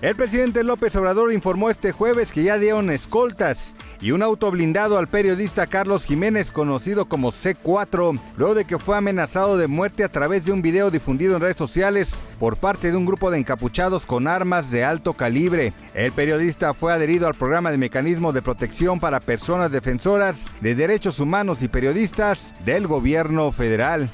El presidente López Obrador informó este jueves que ya dieron escoltas y un auto blindado al periodista Carlos Jiménez, conocido como C4, luego de que fue amenazado de muerte a través de un video difundido en redes sociales por parte de un grupo de encapuchados con armas de alto calibre. El periodista fue adherido al programa de mecanismo de protección para personas defensoras de derechos humanos y periodistas del gobierno federal.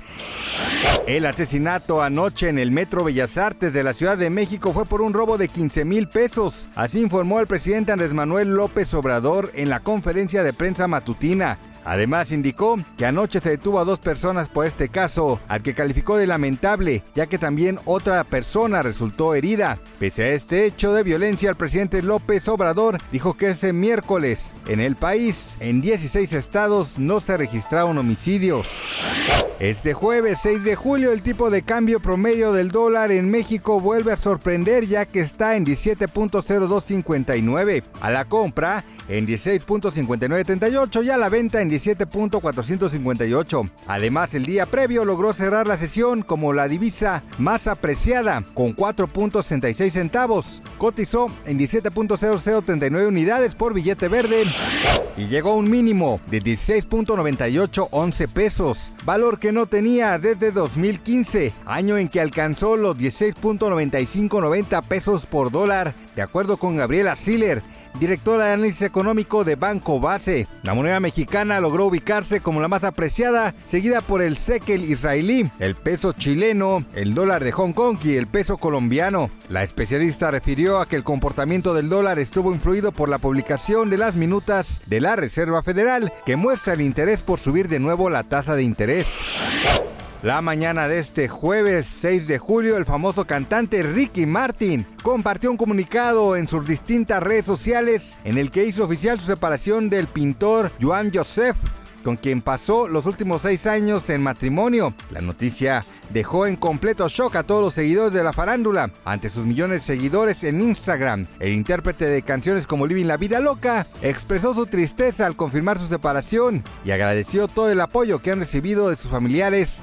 El asesinato anoche en el Metro Bellas Artes de la Ciudad de México fue por un robo de 15 mil pesos. Así informó el presidente Andrés Manuel López Obrador en la conferencia de prensa matutina. Además indicó que anoche se detuvo a dos personas por este caso, al que calificó de lamentable, ya que también otra persona resultó herida. Pese a este hecho de violencia, el presidente López Obrador dijo que ese miércoles en el país, en 16 estados, no se registraron homicidios. Este jueves 6 de julio el tipo de cambio promedio del dólar en México vuelve a sorprender ya que está en 17.0259, a la compra en 16.5938 y a la venta en 17.458. Además el día previo logró cerrar la sesión como la divisa más apreciada con 4.66 centavos. Cotizó en 17.0039 unidades por billete verde y llegó a un mínimo de 16.9811 pesos, valor que no tenía desde 2015, año en que alcanzó los 16.9590 pesos por dólar, de acuerdo con Gabriela Siller, directora de análisis económico de Banco Base. La moneda mexicana logró ubicarse como la más apreciada, seguida por el shekel israelí, el peso chileno, el dólar de Hong Kong y el peso colombiano. La especialista refirió a que el comportamiento del dólar estuvo influido por la publicación de las minutas de la Reserva Federal, que muestra el interés por subir de nuevo la tasa de interés. La mañana de este jueves 6 de julio, el famoso cantante Ricky Martin compartió un comunicado en sus distintas redes sociales en el que hizo oficial su separación del pintor Joan Joseph con quien pasó los últimos seis años en matrimonio. La noticia dejó en completo shock a todos los seguidores de la farándula. Ante sus millones de seguidores en Instagram, el intérprete de canciones como Living la Vida Loca expresó su tristeza al confirmar su separación y agradeció todo el apoyo que han recibido de sus familiares